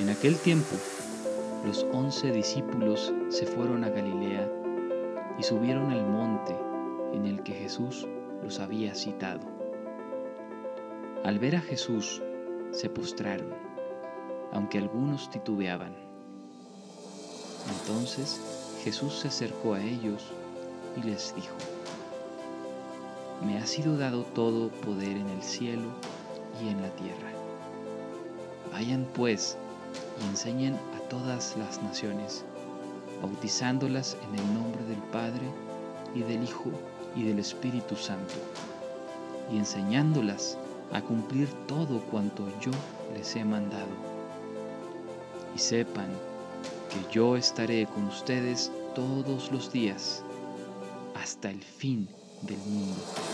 En aquel tiempo, los once discípulos se fueron a Galilea y subieron al monte en el que Jesús los había citado. Al ver a Jesús, se postraron, aunque algunos titubeaban. Entonces Jesús se acercó a ellos y les dijo, Me ha sido dado todo poder en el cielo y en la tierra. Vayan pues y enseñen a todas las naciones, bautizándolas en el nombre del Padre y del Hijo y del Espíritu Santo, y enseñándolas a cumplir todo cuanto yo les he mandado. Y sepan que yo estaré con ustedes todos los días hasta el fin del mundo.